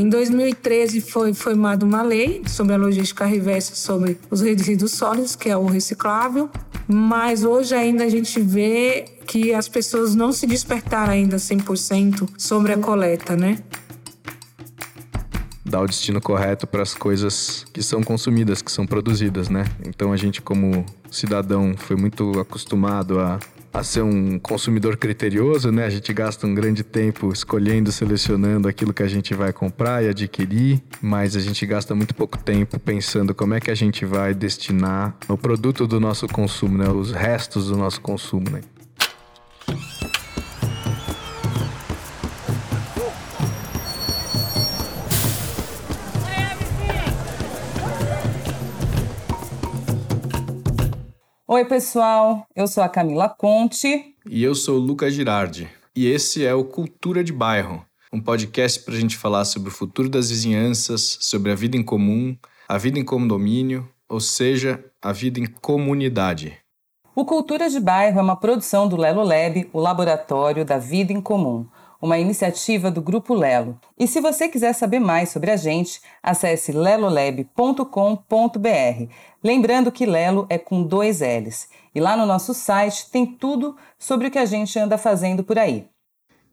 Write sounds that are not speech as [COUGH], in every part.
Em 2013 foi formada uma lei sobre a logística reversa sobre os resíduos sólidos, que é o reciclável, mas hoje ainda a gente vê que as pessoas não se despertaram ainda 100% sobre a coleta, né? Dar o destino correto para as coisas que são consumidas, que são produzidas, né? Então a gente como cidadão foi muito acostumado a a ser um consumidor criterioso, né? A gente gasta um grande tempo escolhendo, selecionando aquilo que a gente vai comprar e adquirir, mas a gente gasta muito pouco tempo pensando como é que a gente vai destinar o produto do nosso consumo, né? Os restos do nosso consumo, né? Oi, pessoal. Eu sou a Camila Conte. E eu sou o Lucas Girardi. E esse é o Cultura de Bairro, um podcast para a gente falar sobre o futuro das vizinhanças, sobre a vida em comum, a vida em condomínio, ou seja, a vida em comunidade. O Cultura de Bairro é uma produção do Lelo Lab, o Laboratório da Vida em Comum uma iniciativa do Grupo Lelo. E se você quiser saber mais sobre a gente, acesse lelolab.com.br. Lembrando que Lelo é com dois L's. E lá no nosso site tem tudo sobre o que a gente anda fazendo por aí.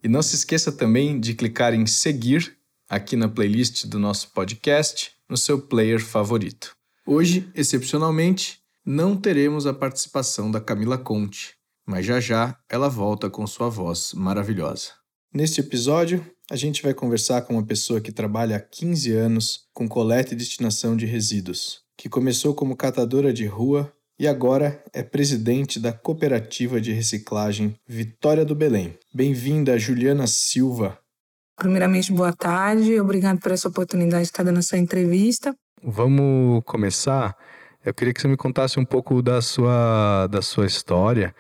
E não se esqueça também de clicar em seguir aqui na playlist do nosso podcast, no seu player favorito. Hoje, excepcionalmente, não teremos a participação da Camila Conte, mas já já ela volta com sua voz maravilhosa. Neste episódio, a gente vai conversar com uma pessoa que trabalha há 15 anos com coleta e destinação de resíduos, que começou como catadora de rua e agora é presidente da Cooperativa de Reciclagem Vitória do Belém. Bem-vinda, Juliana Silva. Primeiramente, boa tarde. Obrigado por essa oportunidade de estar dando essa entrevista. Vamos começar. Eu queria que você me contasse um pouco da sua, da sua história.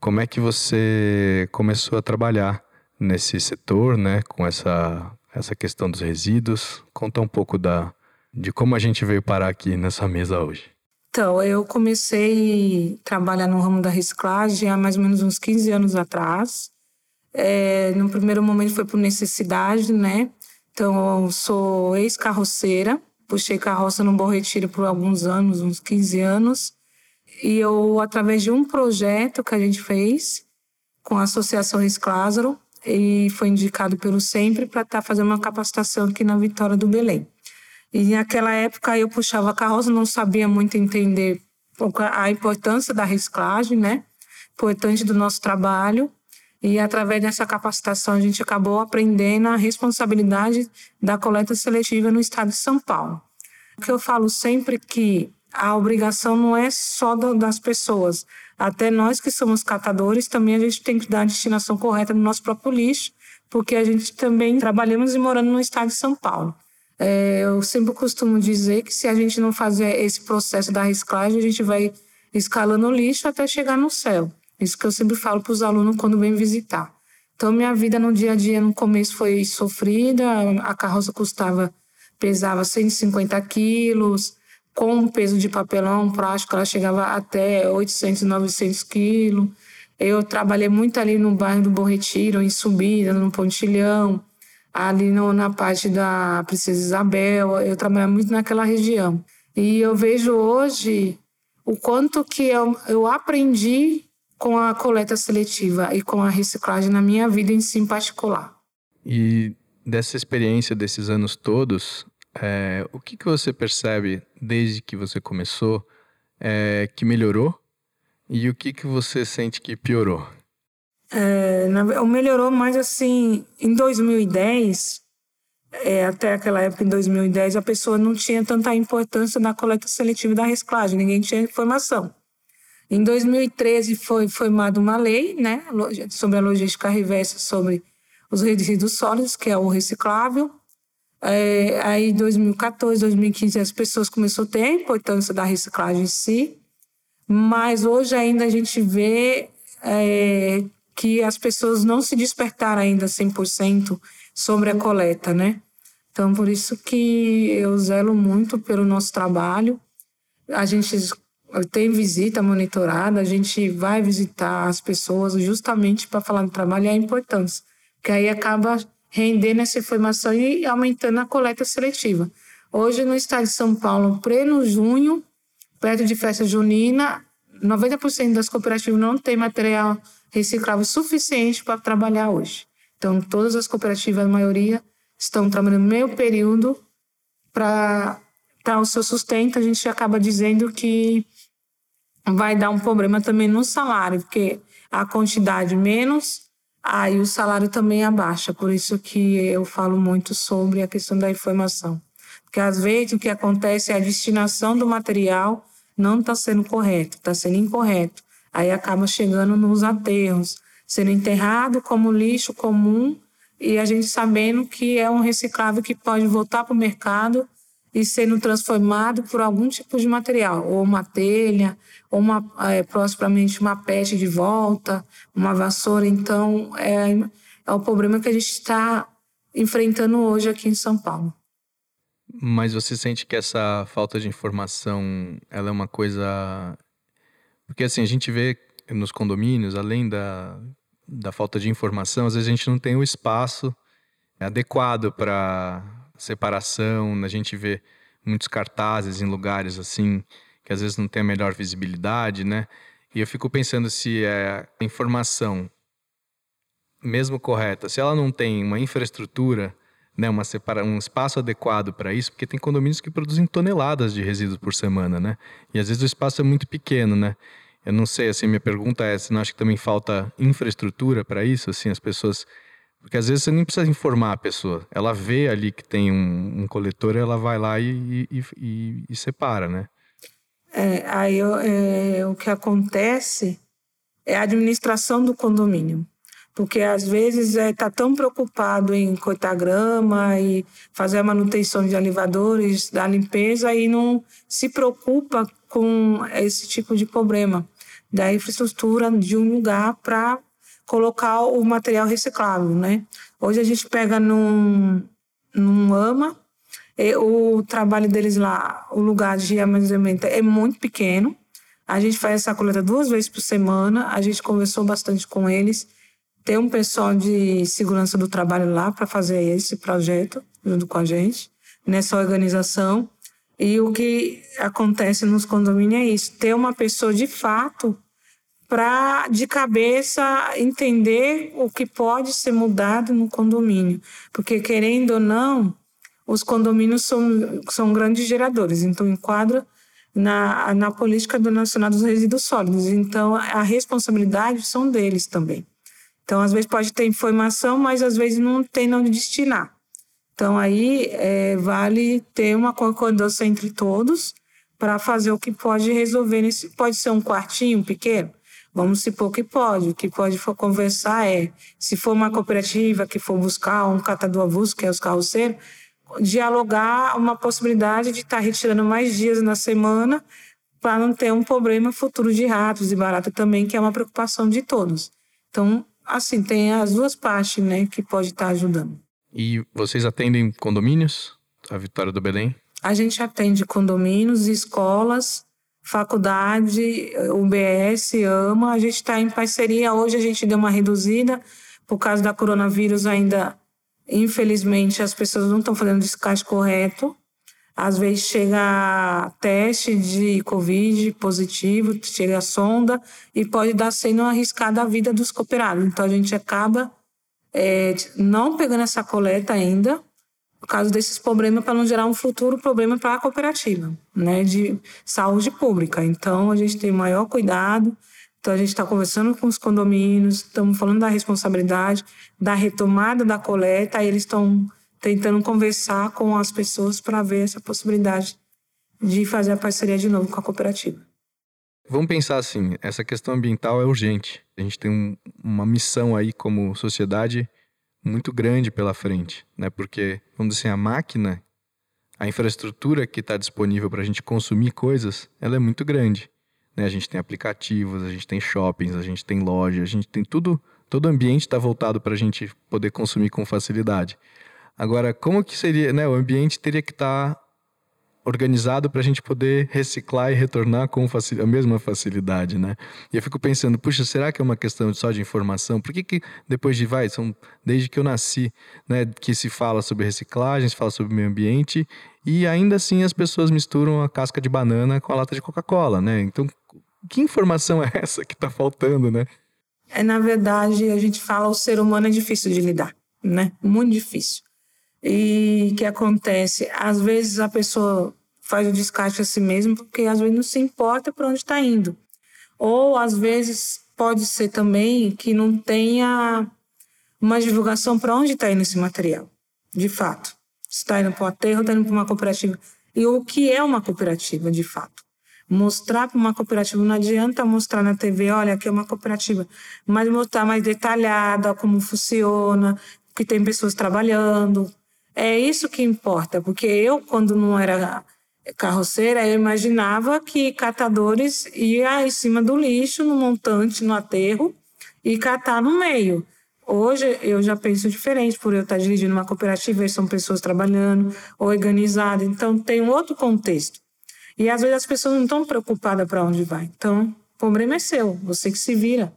Como é que você começou a trabalhar nesse setor, né, com essa, essa questão dos resíduos. Conta um pouco da, de como a gente veio parar aqui nessa mesa hoje. Então, eu comecei a trabalhar no ramo da reciclagem há mais ou menos uns 15 anos atrás. É, no primeiro momento foi por necessidade, né? Então, eu sou ex-carroceira, puxei carroça no Bom Retiro por alguns anos, uns 15 anos. E eu, através de um projeto que a gente fez com a Associação Reciclázaro, e foi indicado pelo Sempre para estar tá fazendo uma capacitação aqui na Vitória do Belém. E naquela época eu puxava a carroça, não sabia muito entender a importância da reciclagem, né? Importante do nosso trabalho. E através dessa capacitação a gente acabou aprendendo a responsabilidade da coleta seletiva no estado de São Paulo. O que eu falo sempre que a obrigação não é só das pessoas, até nós que somos catadores, também a gente tem que dar a destinação correta no nosso próprio lixo, porque a gente também trabalhamos e morando no estado de São Paulo. É, eu sempre costumo dizer que se a gente não fazer esse processo da reciclagem, a gente vai escalando o lixo até chegar no céu. Isso que eu sempre falo para os alunos quando vêm visitar. Então, minha vida no dia a dia, no começo, foi sofrida. A carroça custava, pesava 150 quilos com peso de papelão plástico, ela chegava até 800, 900 quilos. Eu trabalhei muito ali no bairro do Bom Retiro, em Subida, no Pontilhão, ali no, na parte da Princesa Isabel. Eu trabalhei muito naquela região. E eu vejo hoje o quanto que eu, eu aprendi com a coleta seletiva e com a reciclagem na minha vida em si em particular. E dessa experiência desses anos todos, é, o que, que você percebe desde que você começou é, que melhorou e o que, que você sente que piorou? É, melhorou mais assim, em 2010, é, até aquela época, em 2010, a pessoa não tinha tanta importância na coleta seletiva da reciclagem, ninguém tinha informação. Em 2013 foi formada uma lei né, sobre a logística reversa sobre os resíduos sólidos, que é o reciclável, é, aí, em 2014, 2015, as pessoas começaram a ter a importância da reciclagem em si, mas hoje ainda a gente vê é, que as pessoas não se despertaram ainda 100% sobre a coleta, né? Então, por isso que eu zelo muito pelo nosso trabalho. A gente tem visita monitorada, a gente vai visitar as pessoas justamente para falar do trabalho e a importância, que aí acaba render nessa informação e aumentando a coleta seletiva. Hoje, no estado de São Paulo, pleno junho, perto de festa junina, 90% das cooperativas não tem material reciclável suficiente para trabalhar hoje. Então, todas as cooperativas, a maioria, estão trabalhando meio período para o seu sustento. A gente acaba dizendo que vai dar um problema também no salário, porque a quantidade menos, aí o salário também abaixa. Por isso que eu falo muito sobre a questão da informação. Porque às vezes o que acontece é a destinação do material não está sendo correto, está sendo incorreto. Aí acaba chegando nos aterros, sendo enterrado como lixo comum e a gente sabendo que é um reciclável que pode voltar para o mercado e sendo transformado por algum tipo de material, ou uma telha, ou uma, é, proximamente uma peste de volta, uma vassoura. Então, é, é o problema que a gente está enfrentando hoje aqui em São Paulo. Mas você sente que essa falta de informação, ela é uma coisa... Porque assim, a gente vê nos condomínios, além da, da falta de informação, às vezes a gente não tem o espaço adequado para separação, a gente vê muitos cartazes em lugares assim que às vezes não tem a melhor visibilidade, né? E eu fico pensando se é a informação mesmo correta, se ela não tem uma infraestrutura, né, uma separa um espaço adequado para isso, porque tem condomínios que produzem toneladas de resíduos por semana, né? E às vezes o espaço é muito pequeno, né? Eu não sei, assim, minha pergunta é, você não acha que também falta infraestrutura para isso, assim, as pessoas porque às vezes você nem precisa informar a pessoa. Ela vê ali que tem um, um coletor, ela vai lá e, e, e, e separa, né? É, aí é, o que acontece é a administração do condomínio. Porque às vezes está é, tá tão preocupado em cortar grama e fazer a manutenção de elevadores, da limpeza, e não se preocupa com esse tipo de problema da infraestrutura de um lugar para colocar o material reciclável, né? Hoje a gente pega num, num AMA, o trabalho deles lá, o lugar de armazenamento é muito pequeno. A gente faz essa coleta duas vezes por semana. A gente conversou bastante com eles. Tem um pessoal de segurança do trabalho lá para fazer esse projeto junto com a gente nessa organização. E o que acontece nos condomínios é isso: ter uma pessoa de fato para de cabeça entender o que pode ser mudado no condomínio, porque querendo ou não, os condomínios são, são grandes geradores, então enquadra na, na política do Nacional dos Resíduos Sólidos, então a responsabilidade são deles também. Então, às vezes pode ter informação, mas às vezes não tem onde destinar. Então, aí é, vale ter uma concordância entre todos para fazer o que pode resolver. Nesse, pode ser um quartinho pequeno, Vamos supor que pode. O que pode for conversar é, se for uma cooperativa que for buscar um catador avulso, que é os carroceiros, dialogar uma possibilidade de estar tá retirando mais dias na semana para não ter um problema futuro de ratos e barata também, que é uma preocupação de todos. Então, assim, tem as duas partes, né, que pode estar tá ajudando. E vocês atendem condomínios? A Vitória do Belém? A gente atende condomínios, escolas, faculdade, UBS, AMA, a gente está em parceria. Hoje a gente deu uma reduzida por causa da coronavírus ainda. Infelizmente, as pessoas não estão fazendo descarte correto. Às vezes chega teste de Covid positivo, chega sonda e pode dar sendo arriscada a vida dos cooperados. Então a gente acaba é, não pegando essa coleta ainda, por causa desses problemas, para não gerar um futuro problema para a cooperativa, né, de saúde pública. Então, a gente tem maior cuidado. Então, a gente está conversando com os condomínios, estamos falando da responsabilidade, da retomada da coleta, aí eles estão tentando conversar com as pessoas para ver essa possibilidade de fazer a parceria de novo com a cooperativa. Vamos pensar assim, essa questão ambiental é urgente. A gente tem um, uma missão aí como sociedade muito grande pela frente, né? Porque, vamos dizer assim, a máquina, a infraestrutura que está disponível para a gente consumir coisas, ela é muito grande. Né? A gente tem aplicativos, a gente tem shoppings, a gente tem loja, a gente tem tudo, todo o ambiente está voltado para a gente poder consumir com facilidade. Agora, como que seria, né? O ambiente teria que estar tá organizado para a gente poder reciclar e retornar com a mesma facilidade, né? E eu fico pensando, puxa, será que é uma questão só de informação? Por que, que depois de, vai, são desde que eu nasci, né, que se fala sobre reciclagem, se fala sobre meio ambiente, e ainda assim as pessoas misturam a casca de banana com a lata de Coca-Cola, né? Então, que informação é essa que está faltando, né? É, na verdade, a gente fala o ser humano é difícil de lidar, né? Muito difícil. E que acontece? Às vezes a pessoa faz o descarte a si mesma porque às vezes não se importa para onde está indo. Ou às vezes pode ser também que não tenha uma divulgação para onde está indo esse material, de fato. Está indo para o aterro, está indo para uma cooperativa. E o que é uma cooperativa, de fato? Mostrar para uma cooperativa, não adianta mostrar na TV, olha, aqui é uma cooperativa, mas mostrar mais detalhada como funciona, que tem pessoas trabalhando, é isso que importa, porque eu, quando não era carroceira, eu imaginava que catadores iam em cima do lixo, no montante, no aterro, e catar no meio. Hoje eu já penso diferente, por eu estar dirigindo uma cooperativa, são pessoas trabalhando, organizadas, então tem um outro contexto. E às vezes as pessoas não estão preocupadas para onde vai. Então, o problema é seu, você que se vira.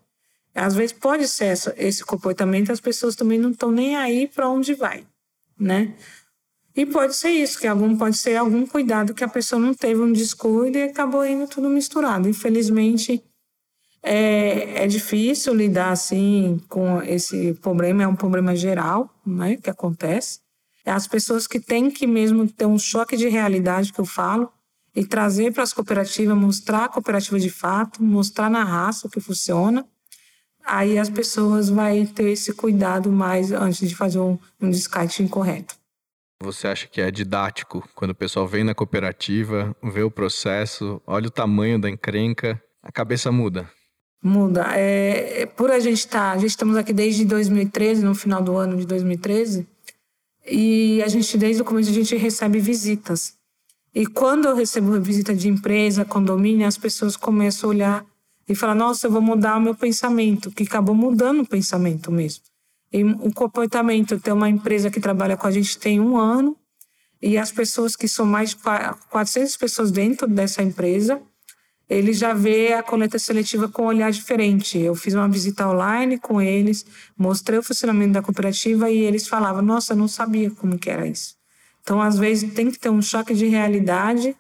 Às vezes pode ser esse comportamento, as pessoas também não estão nem aí para onde vai né? E pode ser isso, que algum pode ser algum cuidado que a pessoa não teve um descuido e acabou indo tudo misturado. Infelizmente, é, é difícil lidar assim com esse problema, é um problema geral, né, que acontece. As pessoas que têm que mesmo ter um choque de realidade que eu falo e trazer para as cooperativas, mostrar a cooperativa de fato, mostrar na raça o que funciona aí as pessoas vão ter esse cuidado mais antes de fazer um, um descarte incorreto. Você acha que é didático quando o pessoal vem na cooperativa, vê o processo, olha o tamanho da encrenca, a cabeça muda? Muda. É, é por a gente estar, tá, a gente estamos aqui desde 2013, no final do ano de 2013, e a gente desde o começo a gente recebe visitas. E quando eu recebo visita de empresa, condomínio, as pessoas começam a olhar e falar, nossa, eu vou mudar o meu pensamento, que acabou mudando o pensamento mesmo. E o comportamento, tem uma empresa que trabalha com a gente tem um ano, e as pessoas que são mais de 400 pessoas dentro dessa empresa, ele já vê a coleta seletiva com um olhar diferente. Eu fiz uma visita online com eles, mostrei o funcionamento da cooperativa e eles falavam, nossa, eu não sabia como que era isso. Então, às vezes, tem que ter um choque de realidade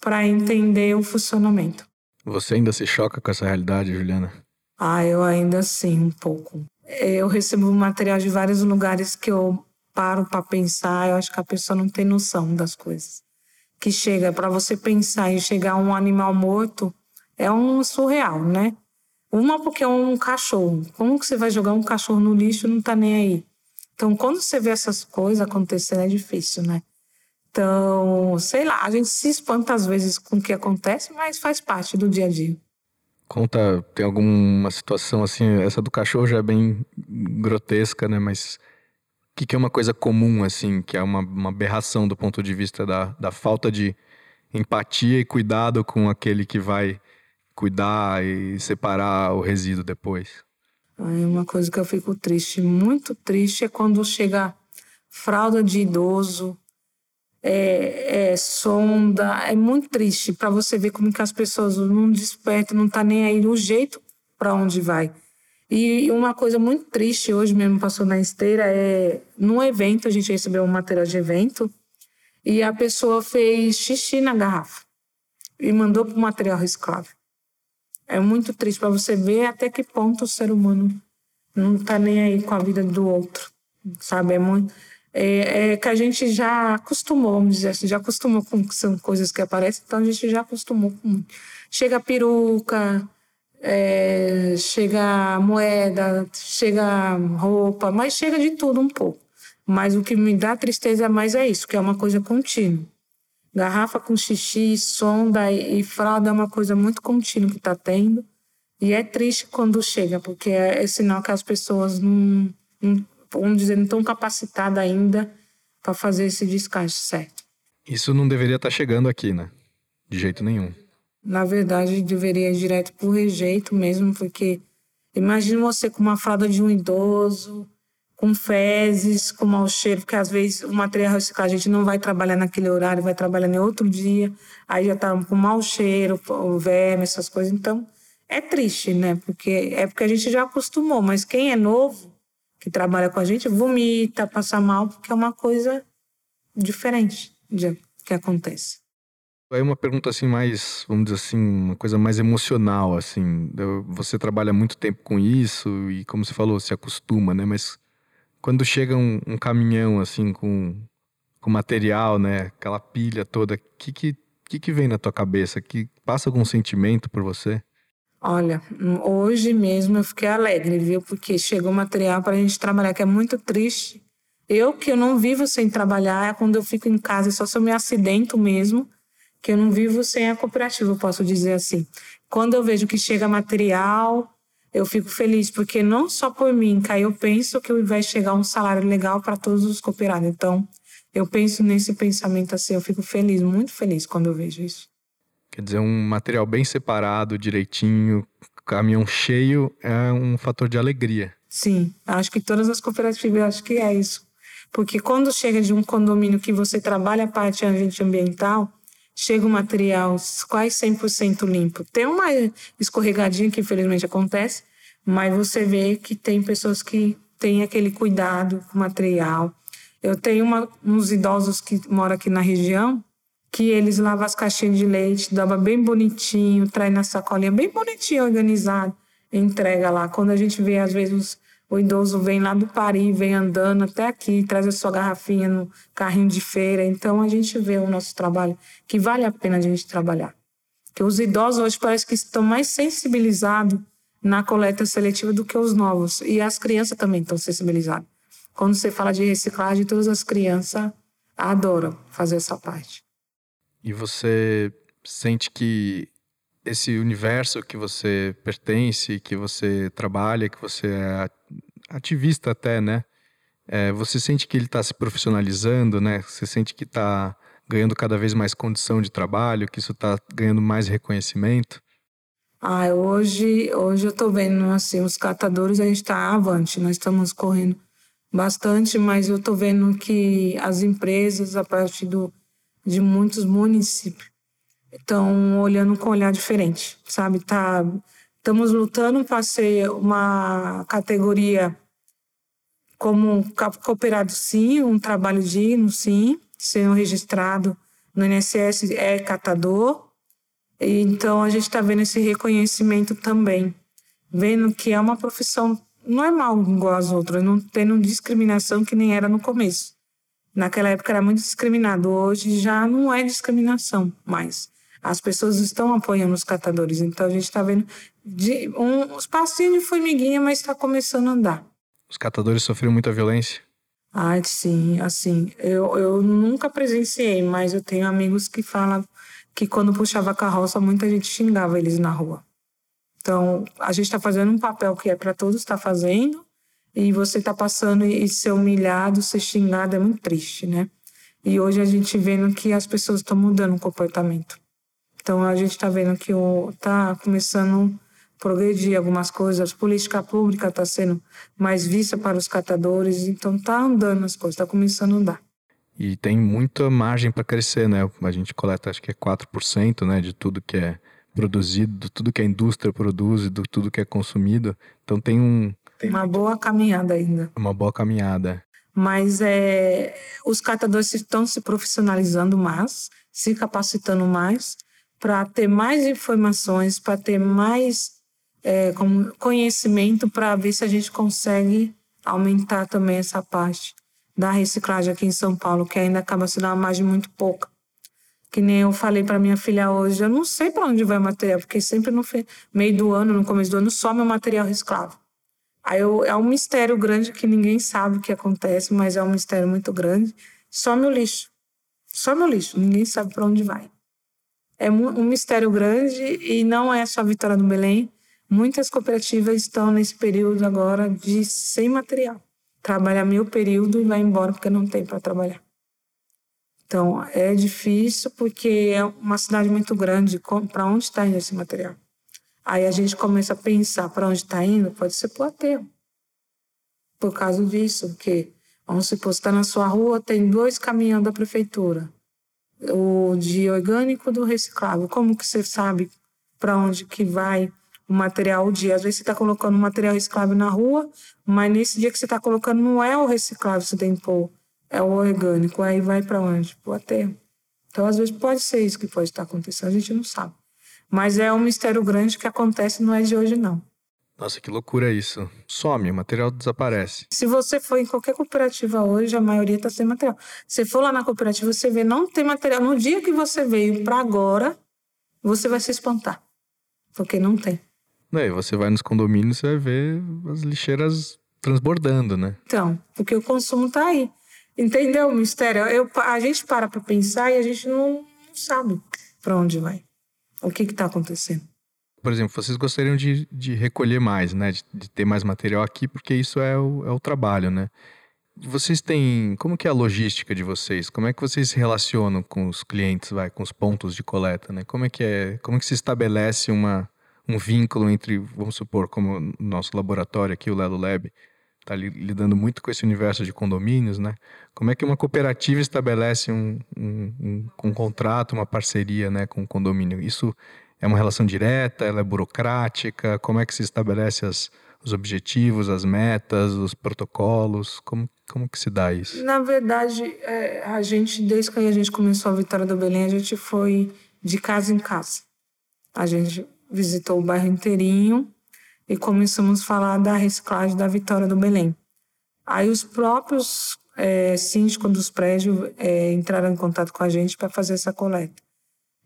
para entender o funcionamento. Você ainda se choca com essa realidade, Juliana? Ah, eu ainda sim, um pouco. Eu recebo material de vários lugares que eu paro para pensar, eu acho que a pessoa não tem noção das coisas. Que chega para você pensar e chegar um animal morto é um surreal, né? Uma porque é um cachorro. Como que você vai jogar um cachorro no lixo não tá nem aí? Então, quando você vê essas coisas acontecendo, é difícil, né? Então, sei lá, a gente se espanta às vezes com o que acontece, mas faz parte do dia a dia. Conta, tem alguma situação assim, essa do cachorro já é bem grotesca, né? Mas o que, que é uma coisa comum, assim, que é uma, uma aberração do ponto de vista da, da falta de empatia e cuidado com aquele que vai cuidar e separar o resíduo depois? Uma coisa que eu fico triste, muito triste, é quando chega fralda de idoso é, é, sonda. É muito triste para você ver como que as pessoas não despertam, não tá nem aí o jeito para onde vai. E uma coisa muito triste hoje mesmo passou na esteira é num evento a gente recebeu um material de evento e a pessoa fez xixi na garrafa e mandou para o material reciclável. É muito triste para você ver até que ponto o ser humano não está nem aí com a vida do outro, sabe? É muito é, é, que a gente já acostumou, vamos dizer assim, já acostumou com que são coisas que aparecem, então a gente já acostumou com. Chega peruca, é, chega moeda, chega roupa, mas chega de tudo um pouco. Mas o que me dá tristeza mais é isso, que é uma coisa contínua. Garrafa com xixi, sonda e, e fralda é uma coisa muito contínua que está tendo. E é triste quando chega, porque é, é sinal que as pessoas não, não vamos dizer, não estão capacitadas ainda para fazer esse descarte certo. Isso não deveria estar tá chegando aqui, né? De jeito nenhum. Na verdade, deveria ir direto para o rejeito mesmo, porque imagine você com uma fralda de um idoso, com fezes, com mau cheiro, porque às vezes o material reciclado a gente não vai trabalhar naquele horário, vai trabalhar em outro dia, aí já tá com mau cheiro, o verme, essas coisas. Então, é triste, né? Porque é porque a gente já acostumou, mas quem é novo, que trabalha com a gente, vomita, passa mal, porque é uma coisa diferente de, que acontece. Aí uma pergunta assim mais, vamos dizer assim, uma coisa mais emocional, assim. Você trabalha muito tempo com isso e, como você falou, se acostuma, né? Mas quando chega um, um caminhão assim com, com material, né? Aquela pilha toda, o que, que, que, que vem na tua cabeça? Que passa algum sentimento por você? Olha, hoje mesmo eu fiquei alegre, viu? Porque chegou material para a gente trabalhar, que é muito triste. Eu que eu não vivo sem trabalhar, é quando eu fico em casa, só se eu me acidento mesmo que eu não vivo sem a cooperativa, eu posso dizer assim. Quando eu vejo que chega material, eu fico feliz, porque não só por mim, cara, eu penso que vai chegar um salário legal para todos os cooperados. Então, eu penso nesse pensamento assim, eu fico feliz, muito feliz quando eu vejo isso. Quer dizer, um material bem separado, direitinho, caminhão cheio, é um fator de alegria. Sim, acho que todas as cooperativas, acho que é isso. Porque quando chega de um condomínio que você trabalha a parte ambiental, chega o material quase 100% limpo. Tem uma escorregadinha que infelizmente acontece, mas você vê que tem pessoas que têm aquele cuidado com o material. Eu tenho uma, uns idosos que moram aqui na região que eles lavam as caixinhas de leite, dava bem bonitinho, traz na sacolinha bem bonitinho, organizado, entrega lá. Quando a gente vê, às vezes, o idoso vem lá do Paris, vem andando até aqui, traz a sua garrafinha no carrinho de feira. Então a gente vê o nosso trabalho, que vale a pena a gente trabalhar. Que os idosos hoje parece que estão mais sensibilizados na coleta seletiva do que os novos. E as crianças também estão sensibilizadas. Quando você fala de reciclagem, todas as crianças adoram fazer essa parte. E você sente que esse universo que você pertence, que você trabalha, que você é ativista até, né? É, você sente que ele está se profissionalizando, né? Você sente que está ganhando cada vez mais condição de trabalho, que isso está ganhando mais reconhecimento? Ah, hoje, hoje eu estou vendo assim, os catadores a gente está avante, nós estamos correndo bastante, mas eu estou vendo que as empresas, a partir do, de muitos municípios, estão olhando com um olhar diferente, sabe? Tá, estamos lutando para ser uma categoria como cooperado, sim, um trabalho digno, sim, sendo registrado no INSS é catador. E, então a gente está vendo esse reconhecimento também, vendo que é uma profissão normal igual as outras, não tendo discriminação que nem era no começo. Naquela época era muito discriminado, hoje já não é discriminação mais. As pessoas estão apoiando os catadores, então a gente está vendo de, um, uns passinhos de formiguinha, mas está começando a andar. Os catadores sofreram muita violência? Ah, sim, assim, eu, eu nunca presenciei, mas eu tenho amigos que falam que quando puxava a carroça, muita gente xingava eles na rua. Então, a gente está fazendo um papel que é para todos estar tá fazendo, e você está passando e ser humilhado, ser xingado é muito triste, né? E hoje a gente vendo que as pessoas estão mudando o comportamento. Então a gente está vendo que está começando a progredir algumas coisas, a política pública está sendo mais vista para os catadores, então está andando as coisas, está começando a andar. E tem muita margem para crescer, né? A gente coleta acho que é 4% né, de tudo que é produzido, de tudo que a indústria produz, de tudo que é consumido. Então tem um. Tem uma boa caminhada ainda. Uma boa caminhada. Mas é, os catadores estão se profissionalizando mais, se capacitando mais para ter mais informações, para ter mais é, conhecimento, para ver se a gente consegue aumentar também essa parte da reciclagem aqui em São Paulo, que ainda acaba sendo uma margem muito pouca. Que nem eu falei para minha filha hoje, eu não sei para onde vai o material, porque sempre no meio do ano, no começo do ano, some o material reciclável. Aí eu, é um mistério grande que ninguém sabe o que acontece, mas é um mistério muito grande. Some o lixo. Some o lixo, ninguém sabe para onde vai é um mistério grande e não é só a Vitória do Belém. Muitas cooperativas estão nesse período agora de sem material. Trabalha meio período e vai embora porque não tem para trabalhar. Então, é difícil porque é uma cidade muito grande. Para onde está esse material? Aí a gente começa a pensar para onde está indo, pode ser para o aterro. por causa disso, porque, vamos supor, está na sua rua, tem dois caminhões da prefeitura, o de orgânico do reciclável. Como que você sabe para onde que vai o material o dia? Às vezes você está colocando o material reciclável na rua, mas nesse dia que você está colocando não é o reciclável que você tem que pôr, é o orgânico. Aí vai para onde? Para o aterro. Então, às vezes, pode ser isso que pode estar acontecendo, a gente não sabe. Mas é um mistério grande que acontece, não é de hoje, não. Nossa, que loucura isso. Some, o material desaparece. Se você for em qualquer cooperativa hoje, a maioria está sem material. Se for lá na cooperativa, você vê, não tem material. No dia que você veio para agora, você vai se espantar. Porque não tem. Daí você vai nos condomínios, você vai ver as lixeiras transbordando, né? Então, porque o consumo está aí. Entendeu o mistério? Eu, a gente para para pensar e a gente não sabe para onde vai. O que está acontecendo. Por exemplo, vocês gostariam de, de recolher mais, né? De, de, ter mais material aqui, porque isso é o, é o trabalho, né? Vocês têm. Como que é a logística de vocês? Como é que vocês se relacionam com os clientes, vai, com os pontos de coleta, né? Como é que é? Como é que se estabelece uma, um vínculo entre, vamos supor, como o nosso laboratório aqui, o Lelo Lab, está lidando muito com esse universo de condomínios, né? Como é que uma cooperativa estabelece um, um, um, um contrato, uma parceria, né, com o condomínio? Isso é uma relação direta? Ela é burocrática? Como é que se estabelece as, os objetivos, as metas, os protocolos? Como, como que se dá isso? Na verdade, é, a gente, desde que a gente começou a Vitória do Belém, a gente foi de casa em casa. A gente visitou o bairro inteirinho e começamos a falar da reciclagem da Vitória do Belém. Aí os próprios é, síndicos dos prédios é, entraram em contato com a gente para fazer essa coleta.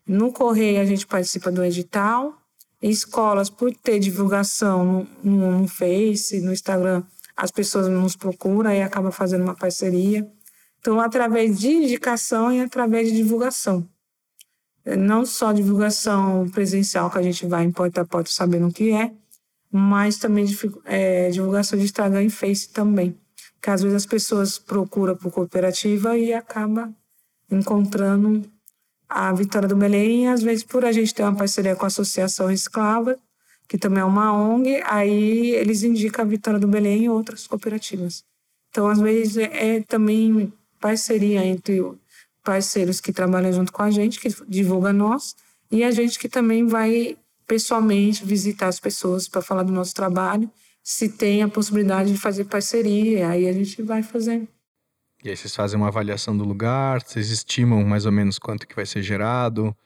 No Correio, a gente participa do edital. Escolas, por ter divulgação no, no, no Face, no Instagram, as pessoas nos procuram e acaba fazendo uma parceria. Então, através de indicação e através de divulgação. Não só divulgação presencial, que a gente vai em porta a porta sabendo o que é, mas também é, divulgação de Instagram e Face também. Que às vezes as pessoas procuram por cooperativa e acaba encontrando a Vitória do Belém, às vezes por a gente ter uma parceria com a Associação Esclava, que também é uma ONG, aí eles indicam a Vitória do Belém e outras cooperativas. Então, às vezes, é, é também parceria entre parceiros que trabalham junto com a gente, que divulga nós, e a gente que também vai pessoalmente visitar as pessoas para falar do nosso trabalho, se tem a possibilidade de fazer parceria, aí a gente vai fazendo. E aí vocês fazem uma avaliação do lugar, vocês estimam mais ou menos quanto que vai ser gerado.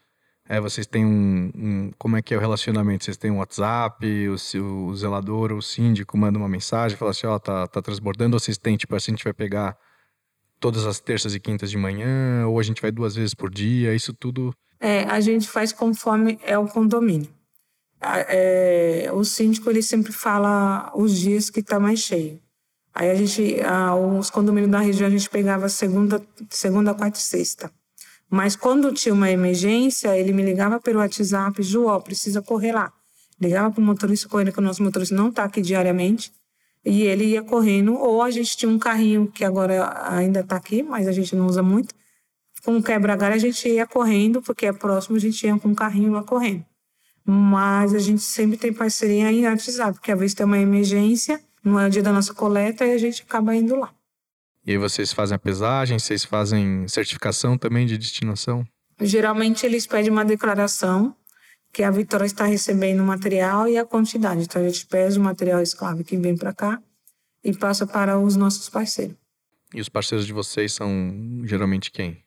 É, vocês têm um, um Como é que é o relacionamento? Vocês têm um WhatsApp, o, o zelador, o síndico manda uma mensagem, fala assim, ó, oh, tá, tá transbordando, ou vocês têm, tipo assim, a gente vai pegar todas as terças e quintas de manhã, ou a gente vai duas vezes por dia, isso tudo. É, a gente faz conforme é o condomínio. É, o síndico ele sempre fala os dias que está mais cheio. Aí a gente, os condomínios da região a gente pegava segunda, segunda, quarta e sexta. Mas quando tinha uma emergência, ele me ligava pelo WhatsApp, Ju, ó, precisa correr lá. Ligava para o motorista correndo, que o nosso motorista não está aqui diariamente. E ele ia correndo, ou a gente tinha um carrinho que agora ainda está aqui, mas a gente não usa muito. Com quebra-galho a gente ia correndo, porque é próximo, a gente ia com um carrinho lá correndo. Mas a gente sempre tem parceria em WhatsApp, porque às vezes tem uma emergência, não é o dia da nossa coleta e a gente acaba indo lá. E aí vocês fazem a pesagem, vocês fazem certificação também de destinação? Geralmente eles pedem uma declaração que a Vitória está recebendo o material e a quantidade. Então a gente pesa o material escravo que vem para cá e passa para os nossos parceiros. E os parceiros de vocês são geralmente quem?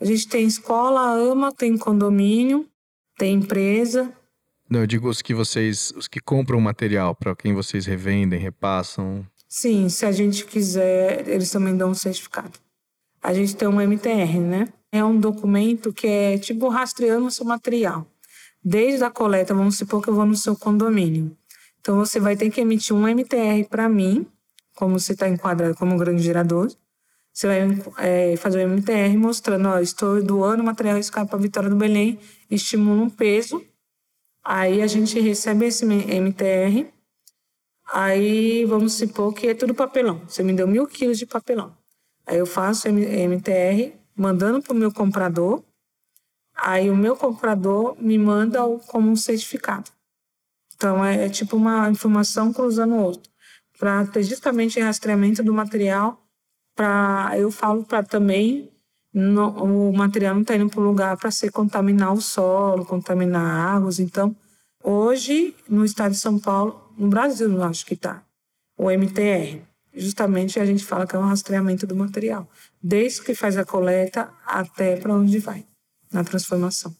A gente tem escola, AMA, tem condomínio, tem empresa, não, eu digo os que vocês, os que compram material, para quem vocês revendem, repassam. Sim, se a gente quiser, eles também dão um certificado. A gente tem um MTR, né? É um documento que é tipo rastreando o seu material. Desde a coleta, vamos supor que eu vou no seu condomínio. Então você vai ter que emitir um MTR para mim, como você está enquadrado como grande gerador. Você vai é, fazer o um MTR mostrando, ó, estou doando material riscado para a Vitória do Belém, estimulo um peso Aí a gente recebe esse MTR, aí vamos supor que é tudo papelão. Você me deu mil quilos de papelão. Aí eu faço MTR mandando para o meu comprador, aí o meu comprador me manda como um certificado. Então é, é tipo uma informação cruzando o outro. para ter justamente rastreamento do material. Para eu falo para também no, o material não está indo para o lugar para se contaminar o solo, contaminar águas. Então, hoje no estado de São Paulo, no Brasil, eu acho que está o MTR. Justamente a gente fala que é um rastreamento do material, desde que faz a coleta até para onde vai na transformação.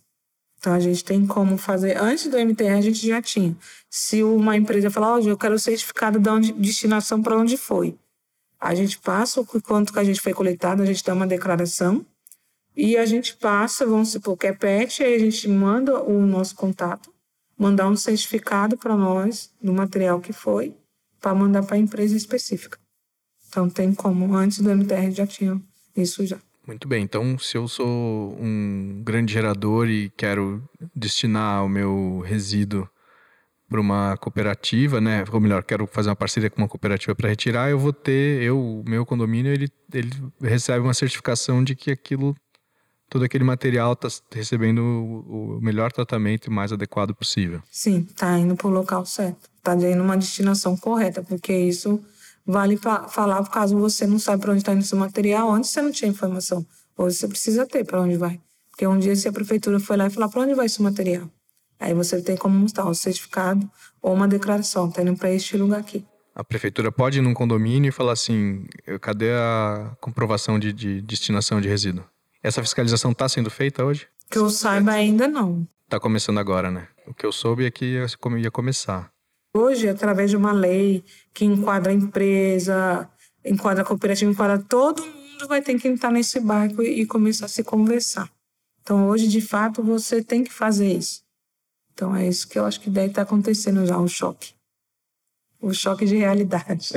Então a gente tem como fazer. Antes do MTR a gente já tinha. Se uma empresa falar, oh, eu quero o certificado da onde, destinação para onde foi. A gente passa o quanto que a gente foi coletado, a gente dá uma declaração e a gente passa, vamos supor que é PET, aí a gente manda o nosso contato, mandar um certificado para nós do material que foi, para mandar para a empresa específica. Então tem como, antes do MTR já tinha isso já. Muito bem, então se eu sou um grande gerador e quero destinar o meu resíduo para uma cooperativa, né? Ou melhor, quero fazer uma parceria com uma cooperativa para retirar, eu vou ter, eu, o meu condomínio, ele, ele recebe uma certificação de que aquilo, todo aquele material está recebendo o, o, melhor tratamento e mais adequado possível. Sim, está indo para o local certo, está indo uma destinação correta, porque isso vale falar caso você não sabe para onde está indo seu material, antes você não tinha informação. Hoje você precisa ter para onde vai. Porque um dia se a prefeitura foi lá e falar para onde vai esse material, aí você tem como mostrar um certificado ou uma declaração, está indo para este lugar aqui. A prefeitura pode ir num condomínio e falar assim, cadê a comprovação de, de destinação de resíduo? Essa fiscalização está sendo feita hoje? Que eu saiba ainda não. Está começando agora, né? O que eu soube é que ia começar. Hoje, através de uma lei que enquadra a empresa, enquadra a cooperativa, enquadra todo mundo vai ter que entrar nesse barco e começar a se conversar. Então, hoje, de fato, você tem que fazer isso. Então, é isso que eu acho que deve estar acontecendo já, o choque. O choque de realidade.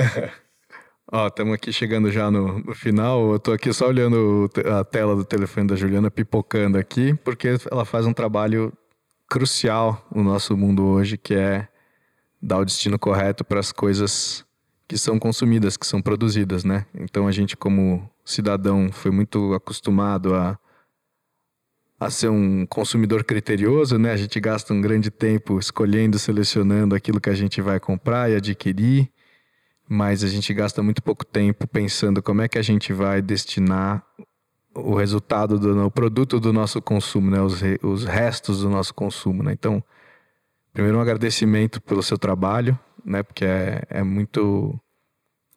[LAUGHS] Ó, estamos aqui chegando já no, no, final. Eu tô aqui só olhando a tela do telefone da Juliana, pipocando aqui, porque ela faz um trabalho crucial no nosso mundo hoje, que é dar o destino correto para as coisas que são consumidas, que são produzidas, né? Então a gente como cidadão foi muito acostumado a a ser um consumidor criterioso, né? A gente gasta um grande tempo escolhendo, selecionando aquilo que a gente vai comprar e adquirir, mas a gente gasta muito pouco tempo pensando como é que a gente vai destinar o resultado do o produto do nosso consumo, né? Os, os restos do nosso consumo, né? Então Primeiro, um agradecimento pelo seu trabalho, né? Porque é, é muito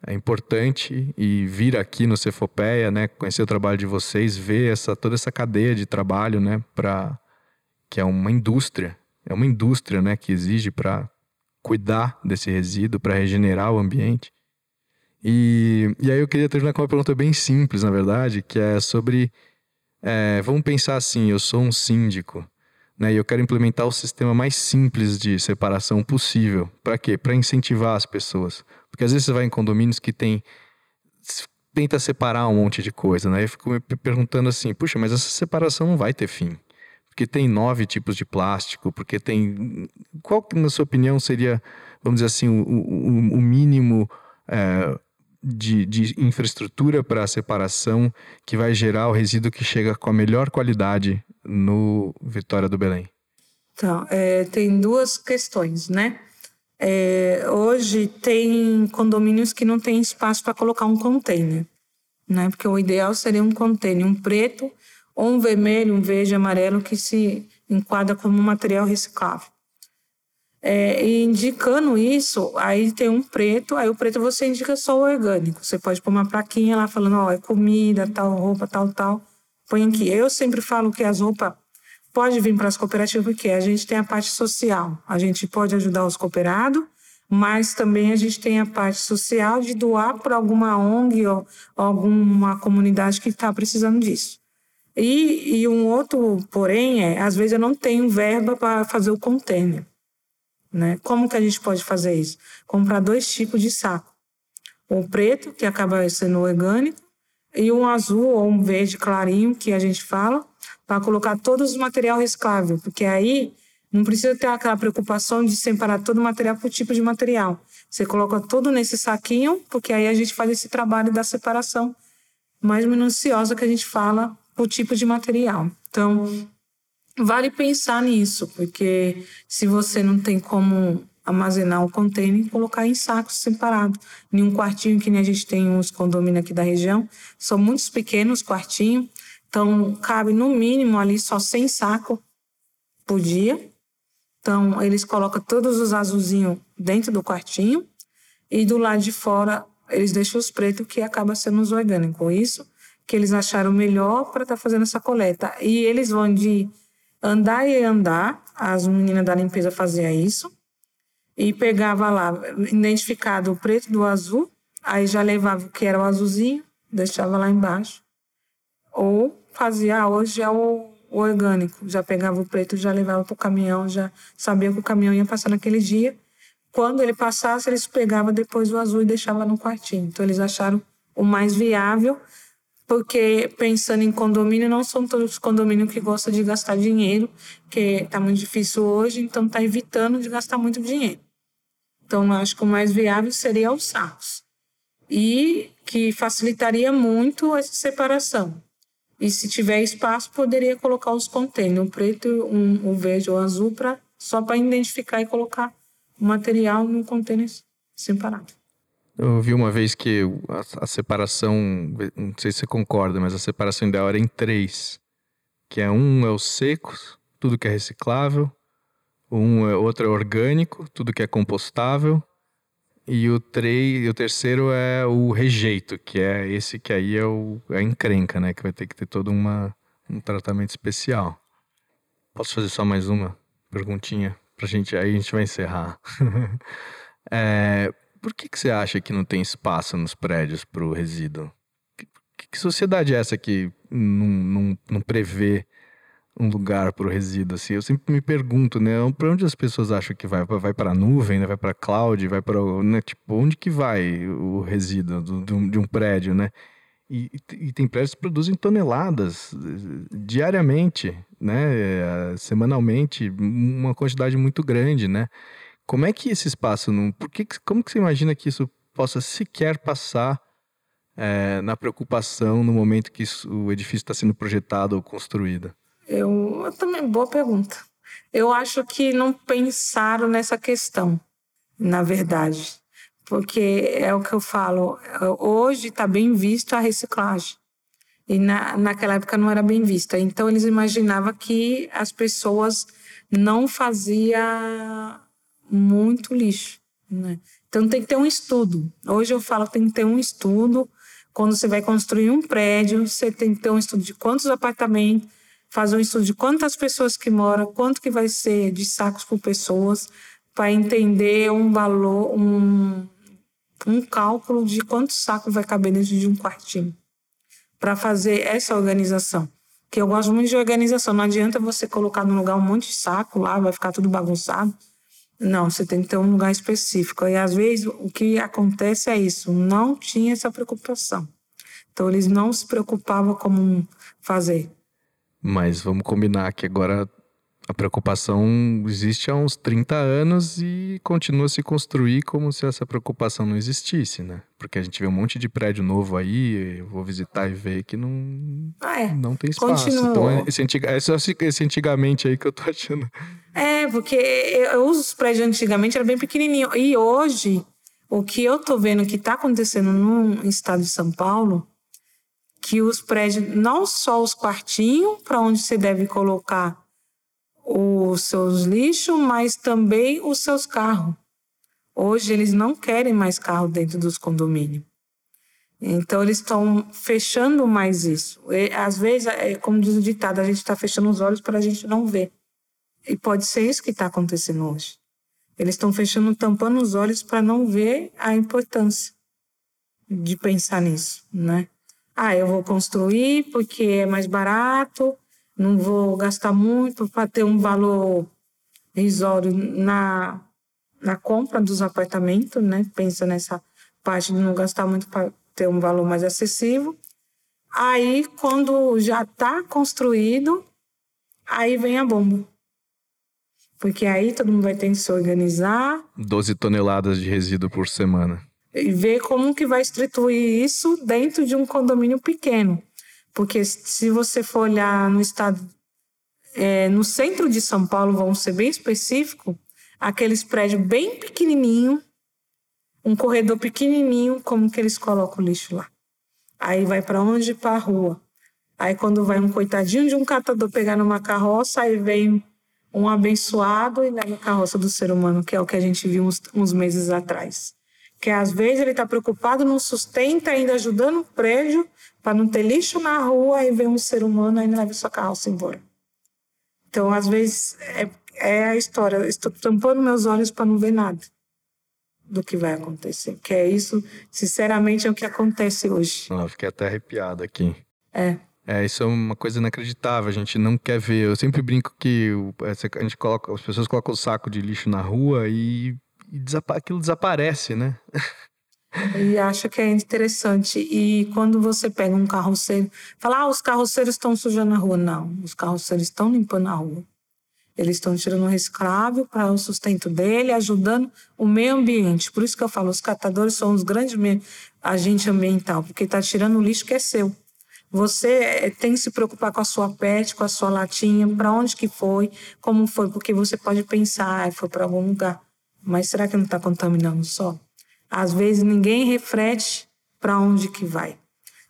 é importante e vir aqui no Cefopeia, né? Conhecer o trabalho de vocês, ver essa toda essa cadeia de trabalho, né? Para que é uma indústria, é uma indústria, né? Que exige para cuidar desse resíduo, para regenerar o ambiente. E, e aí eu queria terminar com uma pergunta bem simples, na verdade, que é sobre é, vamos pensar assim: eu sou um síndico né? E eu quero implementar o sistema mais simples de separação possível. Para quê? Para incentivar as pessoas. Porque às vezes você vai em condomínios que tem tenta separar um monte de coisa, né? Eu fico me perguntando assim, puxa, mas essa separação não vai ter fim. Porque tem nove tipos de plástico, porque tem... Qual, na sua opinião, seria, vamos dizer assim, o, o, o mínimo é, de, de infraestrutura para a separação que vai gerar o resíduo que chega com a melhor qualidade no Vitória do Belém? Então, é, tem duas questões, né? É, hoje tem condomínios que não tem espaço para colocar um container, né? Porque o ideal seria um container, um preto ou um vermelho, um verde, amarelo que se enquadra como material reciclável. É, e indicando isso, aí tem um preto, aí o preto você indica só o orgânico. Você pode pôr uma plaquinha lá falando, ó, é comida, tal roupa, tal, tal põe aqui. Eu sempre falo que as roupas pode vir para as cooperativas porque a gente tem a parte social, a gente pode ajudar os cooperados, mas também a gente tem a parte social de doar para alguma ONG ou alguma comunidade que está precisando disso. E, e, um outro, porém, é, às vezes eu não tenho verba para fazer o container. Né? Como que a gente pode fazer isso? Comprar dois tipos de saco. O preto, que acaba sendo orgânico, e um azul ou um verde clarinho, que a gente fala, para colocar todos os material reciclável, porque aí não precisa ter aquela preocupação de separar todo o material por tipo de material. Você coloca tudo nesse saquinho, porque aí a gente faz esse trabalho da separação mais minuciosa que a gente fala por tipo de material. Então, vale pensar nisso, porque se você não tem como armazenar o container e colocar em sacos separados. Em um quartinho que nem a gente tem uns condomínios aqui da região, são muitos pequenos quartinhos, então cabe no mínimo ali só 100 sacos por dia. Então eles colocam todos os azulzinhos dentro do quartinho e do lado de fora eles deixam os pretos que acaba sendo os orgânicos. Isso que eles acharam melhor para estar tá fazendo essa coleta. E eles vão de andar e andar, as meninas da limpeza faziam isso, e pegava lá, identificado o preto do azul, aí já levava o que era o azulzinho, deixava lá embaixo. Ou fazia, hoje é o, o orgânico, já pegava o preto, já levava para o caminhão, já sabia que o caminhão ia passar naquele dia. Quando ele passasse, eles pegavam depois o azul e deixavam no quartinho. Então, eles acharam o mais viável porque pensando em condomínio, não são todos os condomínios que gostam de gastar dinheiro, que está muito difícil hoje, então está evitando de gastar muito dinheiro. Então, acho que o mais viável seria os sacos. E que facilitaria muito essa separação. E se tiver espaço, poderia colocar os containers, um preto, um, um verde ou azul, pra, só para identificar e colocar o material no container separado. Eu vi uma vez que a, a, separação, não sei se você concorda, mas a separação ideal era em três. Que é um é os secos, tudo que é reciclável, um é, outro é orgânico, tudo que é compostável, e o, três, o terceiro é o rejeito, que é esse que aí é, o, é a encrenca, né? Que vai ter que ter todo uma, um tratamento especial. Posso fazer só mais uma perguntinha? Pra gente, aí a gente vai encerrar. [LAUGHS] é, por que, que você acha que não tem espaço nos prédios para o resíduo? Que, que, sociedade é essa que não, não, não prevê um lugar para o resíduo? Assim? Eu sempre me pergunto, né? Para onde as pessoas acham que vai? Vai para a nuvem, né? vai para cloud, vai para... Né? Tipo, onde que vai o resíduo do, do, de um prédio, né? E, e, tem prédios que produzem toneladas eh, diariamente, né? Semanalmente, uma quantidade muito grande, né? Como é que esse espaço não. Por que, como que você imagina que isso possa sequer passar é, na preocupação no momento que o edifício está sendo projetado ou construído? Eu, também, boa pergunta. Eu acho que não pensaram nessa questão, na verdade. Porque é o que eu falo, hoje está bem visto a reciclagem. E na, naquela época não era bem vista. Então eles imaginavam que as pessoas não faziam muito lixo. Né? Então tem que ter um estudo. Hoje eu falo tem que ter um estudo. Quando você vai construir um prédio, você tem que ter um estudo de quantos apartamentos, fazer um estudo de quantas pessoas que moram, quanto que vai ser de sacos por pessoas, para entender um valor, um, um cálculo de quantos sacos vai caber dentro de um quartinho. Para fazer essa organização. Que eu gosto muito de organização. Não adianta você colocar no lugar um monte de saco lá, vai ficar tudo bagunçado. Não, você tem que ter um lugar específico. E às vezes o que acontece é isso, não tinha essa preocupação. Então eles não se preocupavam como fazer. Mas vamos combinar que agora a preocupação existe há uns 30 anos e continua a se construir como se essa preocupação não existisse, né? Porque a gente vê um monte de prédio novo aí, eu vou visitar e ver que não, ah, é. não tem espaço. Continua. Então, esse, antiga, esse antigamente aí que eu tô achando. É, porque eu uso os prédios antigamente, era bem pequenininho. E hoje, o que eu tô vendo que está acontecendo no estado de São Paulo, que os prédios, não só os quartinhos, para onde você deve colocar os seus lixos, mas também os seus carros. Hoje eles não querem mais carro dentro dos condomínios. Então eles estão fechando mais isso. E, às vezes, é, como diz o ditado, a gente está fechando os olhos para a gente não ver. E pode ser isso que está acontecendo hoje. Eles estão fechando, tampando os olhos para não ver a importância de pensar nisso, né? Ah, eu vou construir porque é mais barato, não vou gastar muito para ter um valor risório na, na compra dos apartamentos, né? Pensa nessa parte de não gastar muito para ter um valor mais acessível. Aí, quando já está construído, aí vem a bomba. Porque aí todo mundo vai ter que se organizar. 12 toneladas de resíduo por semana. E ver como que vai instituir isso dentro de um condomínio pequeno. Porque se você for olhar no estado, é, no centro de São Paulo, vamos ser bem específico, aqueles prédios bem pequenininho, um corredor pequenininho, como que eles colocam o lixo lá. Aí vai para onde? Para a rua. Aí quando vai um coitadinho de um catador pegar numa carroça, aí vem um abençoado e leva a carroça do ser humano, que é o que a gente viu uns, uns meses atrás. Que às vezes ele está preocupado, não sustenta, ainda ajudando o prédio, para não ter lixo na rua, aí vem um ser humano e leva sua carroça embora. Então, às vezes, é, é a história. Estou tampando meus olhos para não ver nada do que vai acontecer. Que é isso, sinceramente, é o que acontece hoje. Ah, fiquei até arrepiado aqui. É. É, isso é uma coisa inacreditável, a gente não quer ver. Eu sempre brinco que a gente coloca, as pessoas colocam o saco de lixo na rua e, e desapa aquilo desaparece, né? E acha que é interessante. E quando você pega um carroceiro, fala, ah, os carroceiros estão sujando a rua. Não, os carroceiros estão limpando a rua. Eles estão tirando o reciclável para o sustento dele, ajudando o meio ambiente. Por isso que eu falo, os catadores são os grandes agentes ambiental, porque está tirando o lixo que é seu. Você eh, tem que se preocupar com a sua pet, com a sua latinha, para onde que foi, como foi, porque você pode pensar, ah, foi para algum lugar. Mas será que não está contaminando o solo? Às vezes ninguém reflete para onde que vai.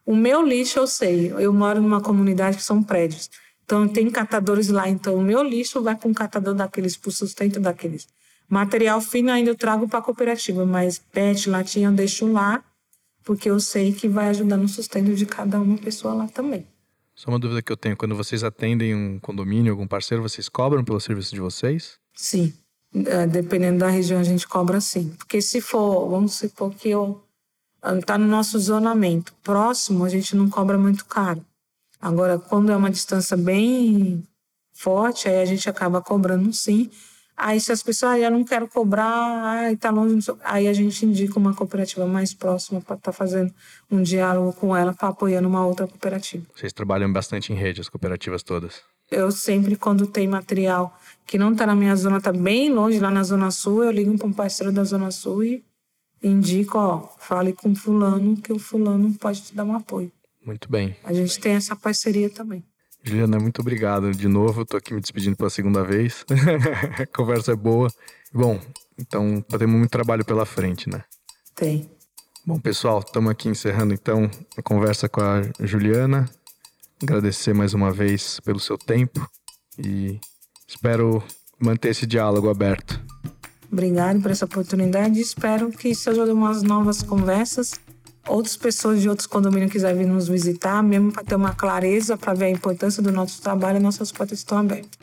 O meu lixo eu sei, eu moro numa comunidade que são prédios. Então tem catadores lá, então o meu lixo vai para um catador daqueles, para o sustento daqueles. Material fino ainda eu trago para a cooperativa, mas pet, latinha eu deixo lá, porque eu sei que vai ajudar no sustento de cada uma pessoa lá também. Só uma dúvida que eu tenho, quando vocês atendem um condomínio, algum parceiro, vocês cobram pelo serviço de vocês? Sim. É, dependendo da região, a gente cobra sim. Porque se for, vamos supor que eu está no nosso zonamento próximo, a gente não cobra muito caro. Agora, quando é uma distância bem forte, aí a gente acaba cobrando sim. Aí se as pessoas, ah, eu não quero cobrar, ai, tá longe, aí a gente indica uma cooperativa mais próxima para estar tá fazendo um diálogo com ela, para apoiando uma outra cooperativa. Vocês trabalham bastante em rede, as cooperativas todas? Eu sempre, quando tem material que não está na minha zona, está bem longe, lá na Zona Sul, eu ligo para um parceiro da Zona Sul e indico, ó, fale com fulano que o fulano pode te dar um apoio. Muito bem. A gente tem essa parceria também. Juliana, muito obrigado de novo. Estou aqui me despedindo pela segunda vez. [LAUGHS] a conversa é boa. Bom, então temos muito trabalho pela frente, né? Tem. Bom, pessoal, estamos aqui encerrando então a conversa com a Juliana agradecer mais uma vez pelo seu tempo e espero manter esse diálogo aberto. Obrigado por essa oportunidade. Espero que sejam umas novas conversas. Outras pessoas de outros condomínios quiserem vir nos visitar, mesmo para ter uma clareza, para ver a importância do nosso trabalho, nossas portas estão abertas.